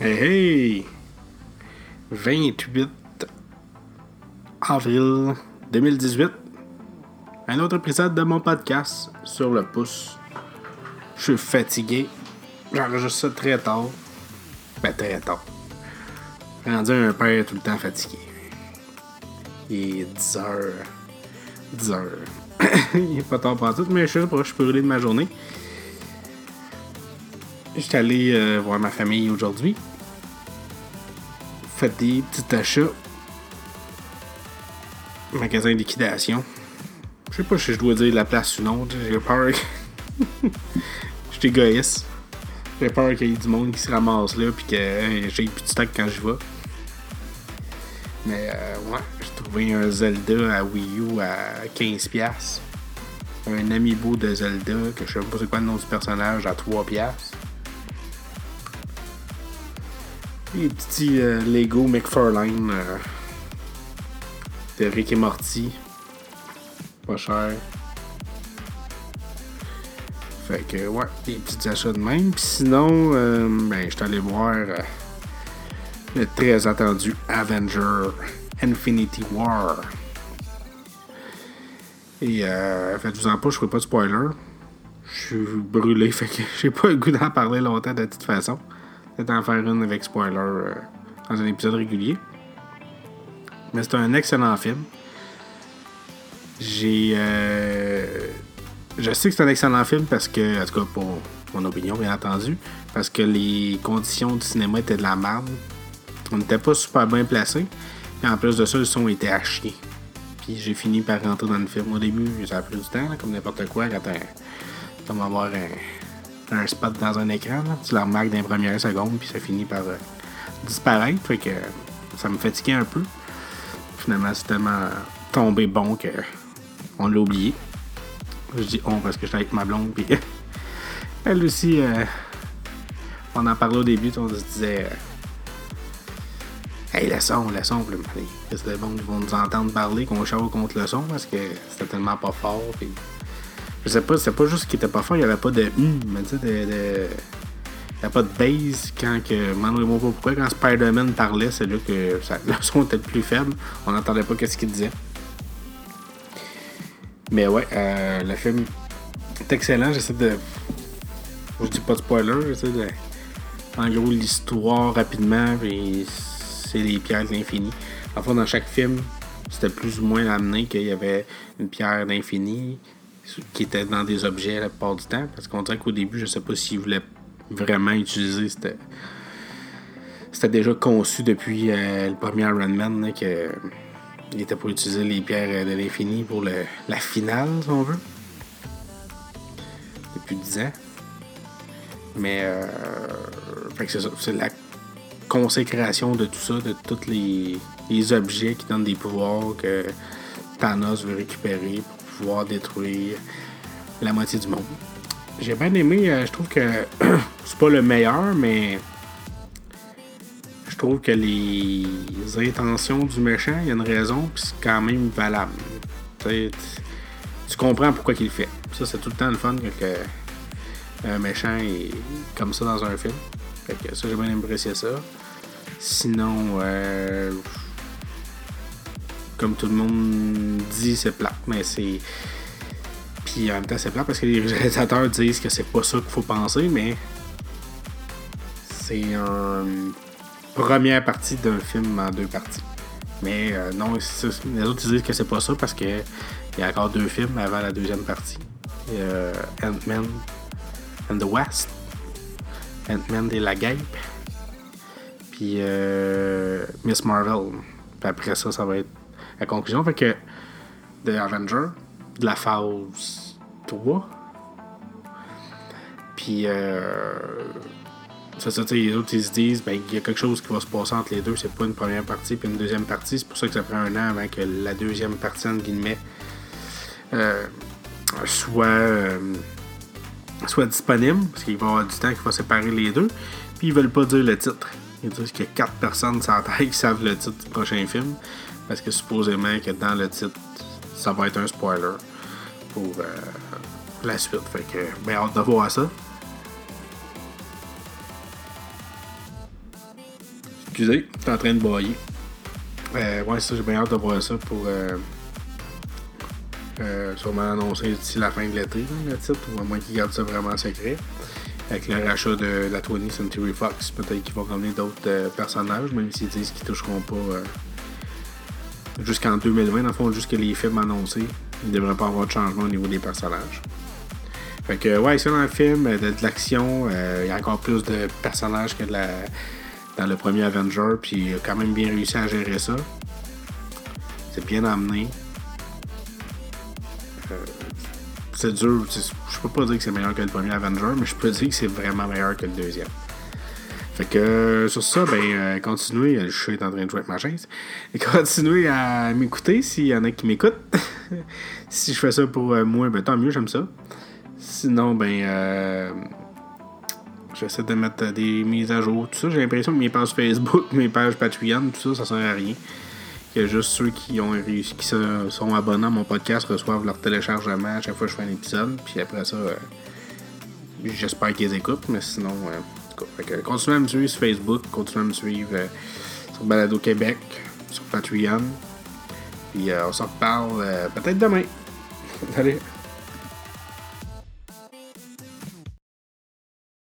Hey hey! 28 avril 2018. Un autre épisode de mon podcast sur le pouce. Je suis fatigué. J'enregistre ça très tard. Ben, très tard. Rendu un père tout le temps fatigué. Il est 10 heures. 10 heures. Il est pas tard pour tout, mais je suis, je suis brûlé de ma journée. J'étais allé euh, voir ma famille aujourd'hui. Fait des petits achats. Magasin de liquidation. Je sais pas si je dois dire la place ou non. J'ai peur. Je suis. J'ai peur qu'il y ait du monde qui se ramasse là puis que j'ai plus de stock quand je vais. Mais euh, ouais, j'ai trouvé un Zelda à Wii U à 15$. Un amiibo de Zelda que je sais pas c'est quoi le nom du personnage à 3$. Les petits euh, Lego McFarlane euh, de Rick et Morty. Pas cher. Fait que, ouais, des petits achats de même. Puis sinon, euh, ben, je suis allé voir euh, le très attendu Avenger Infinity War. Et, euh, faites-vous en pas, je ferai pas de spoiler. Je suis brûlé, fait que j'ai pas le goût d'en parler longtemps de toute façon. Peut-être en faire une avec spoiler euh, dans un épisode régulier. Mais c'est un excellent film. J'ai. euh, je sais que c'est un excellent film parce que, en tout cas pour mon opinion, bien entendu, parce que les conditions du cinéma étaient de la merde. On n'était pas super bien placés. Et en plus de ça, le son était à chier. Puis j'ai fini par rentrer dans le film. Au début, ça a pris du temps, comme n'importe quoi, quand t'as- comme avoir un, un spot dans un écran. Tu le remarques dans les premières secondes, puis ça finit par euh, disparaître. Fait que ça me fatiguait un peu. Finalement, c'est tellement tombé bon que on l'a oublié. Je dis on parce que j'étais avec ma blonde, puis elle aussi, euh, on en parlait au début, on se disait. euh, Hey, le son, le son, allez, c'est bon qu'ils vont nous entendre parler, qu'on chauffe contre le son parce que c'était tellement pas fort. Je sais pas, c'était pas juste qu'il était pas fort, il y avait pas de hum, mais tu sais, de. de... Il n'y a pas de base quand que. Pourquoi, quand Spider-Man parlait, c'est là que le son était le plus faible. On n'entendait pas qu'est-ce qu'il disait. Mais ouais, euh, le film est excellent. J'essaie de. Je dis pas de spoiler, j'essaie de. En gros, l'histoire rapidement, c'est les pierres de l'infini. Enfin, dans chaque film, c'était plus ou moins amené qu'il y avait une pierre d'infini qui était dans des objets la plupart du temps. Parce qu'on dirait qu'au début, je sais pas s'ils voulaient vraiment utiliser cette. C'était déjà conçu depuis euh, le premier Iron Man là, que il était pour utiliser les pierres de l'infini pour le- la finale, si on veut. Depuis 10 ans. Mais euh, c'est la consécration de tout ça, de tous les, les objets qui donnent des pouvoirs que Thanos veut récupérer pouvoir détruire la moitié du monde. J'ai bien aimé, euh, je trouve que c'est pas le meilleur, mais je trouve que les intentions du méchant, il y a une raison, puis c'est quand même valable. Tu sais, tu- comprends pourquoi il le fait. Ça, c'est tout le temps le fun que, que un méchant est comme ça dans un film. Fait que ça, j'ai bien apprécié ça. Sinon, euh, comme tout le monde dit, c'est plat, mais c'est. Puis en même temps, c'est plat parce que les réalisateurs disent que c'est pas ça qu'il faut penser, mais c'est une première partie d'un film en deux parties. Mais euh, non, les autres disent que c'est pas ça parce que il y a encore deux films avant la deuxième partie. A Ant-Man and the West, Ant-Man et la Guêpe, puis euh, Miss Marvel. Puis après ça, ça va être la conclusion. Fait que de Avenger, de la phase 3. Puis euh, c'est ça, tu sais, les autres ils se disent, ben, il y a quelque chose qui va se passer entre les deux. C'est pas une première partie puis une deuxième partie. C'est pour ça que ça prend un an avant que la deuxième partie, entre guillemets, euh, soit, euh, soit disponible. Parce qu'il va y avoir du temps qui va séparer les deux. Puis ils veulent pas dire le titre. Ils disent qu'il y a quatre personnes la tête qui savent le titre du prochain film. Parce que supposément que dans le titre, ça va être un spoiler pour euh, la suite. Fait que, ben, hâte de voir ça. Excusez, t'es en train de bailler. Euh, ouais, ça, j'ai bien hâte de voir ça pour. Euh, euh, sûrement annoncer d'ici la fin de l'été, le titre, ou à moins qu'ils gardent ça vraiment secret. Avec le rachat de la 20th Century Fox, peut-être qu'ils vont ramener d'autres personnages, même s'ils disent qu'ils toucheront pas jusqu'en 2020, dans le fond, jusqu'à les films annoncés. Il ne devrait pas avoir de changement au niveau des personnages. Fait que, ouais, c'est le film, de, de l'action, euh, il y a encore plus de personnages que de la, dans le premier Avenger, puis il a quand même bien réussi à gérer ça. C'est bien amené. Euh, c'est dur, je peux pas dire que c'est meilleur que le premier Avenger, mais je peux dire que c'est vraiment meilleur que le deuxième. Fait que euh, sur ça, ben euh, continuez, le chat est en train de jouer avec ma chaise. Et continuez à m'écouter s'il y en a qui m'écoutent. si je fais ça pour euh, moi, ben tant mieux, j'aime ça. Sinon, ben euh, j'essaie de mettre euh, des mises à jour, tout ça. J'ai l'impression que mes pages Facebook, mes pages Patreon, tout ça, ça sert à rien. Que juste ceux qui ont réussi, qui sont abonnés à mon podcast reçoivent leur téléchargement à chaque fois que je fais un épisode. Puis après ça, euh, j'espère qu'ils écoutent, mais sinon, euh, tout continuez à me suivre sur Facebook, continuez à me suivre euh, sur Balado Québec, sur Patreon. Puis euh, on se reparle euh, peut-être demain. Allez.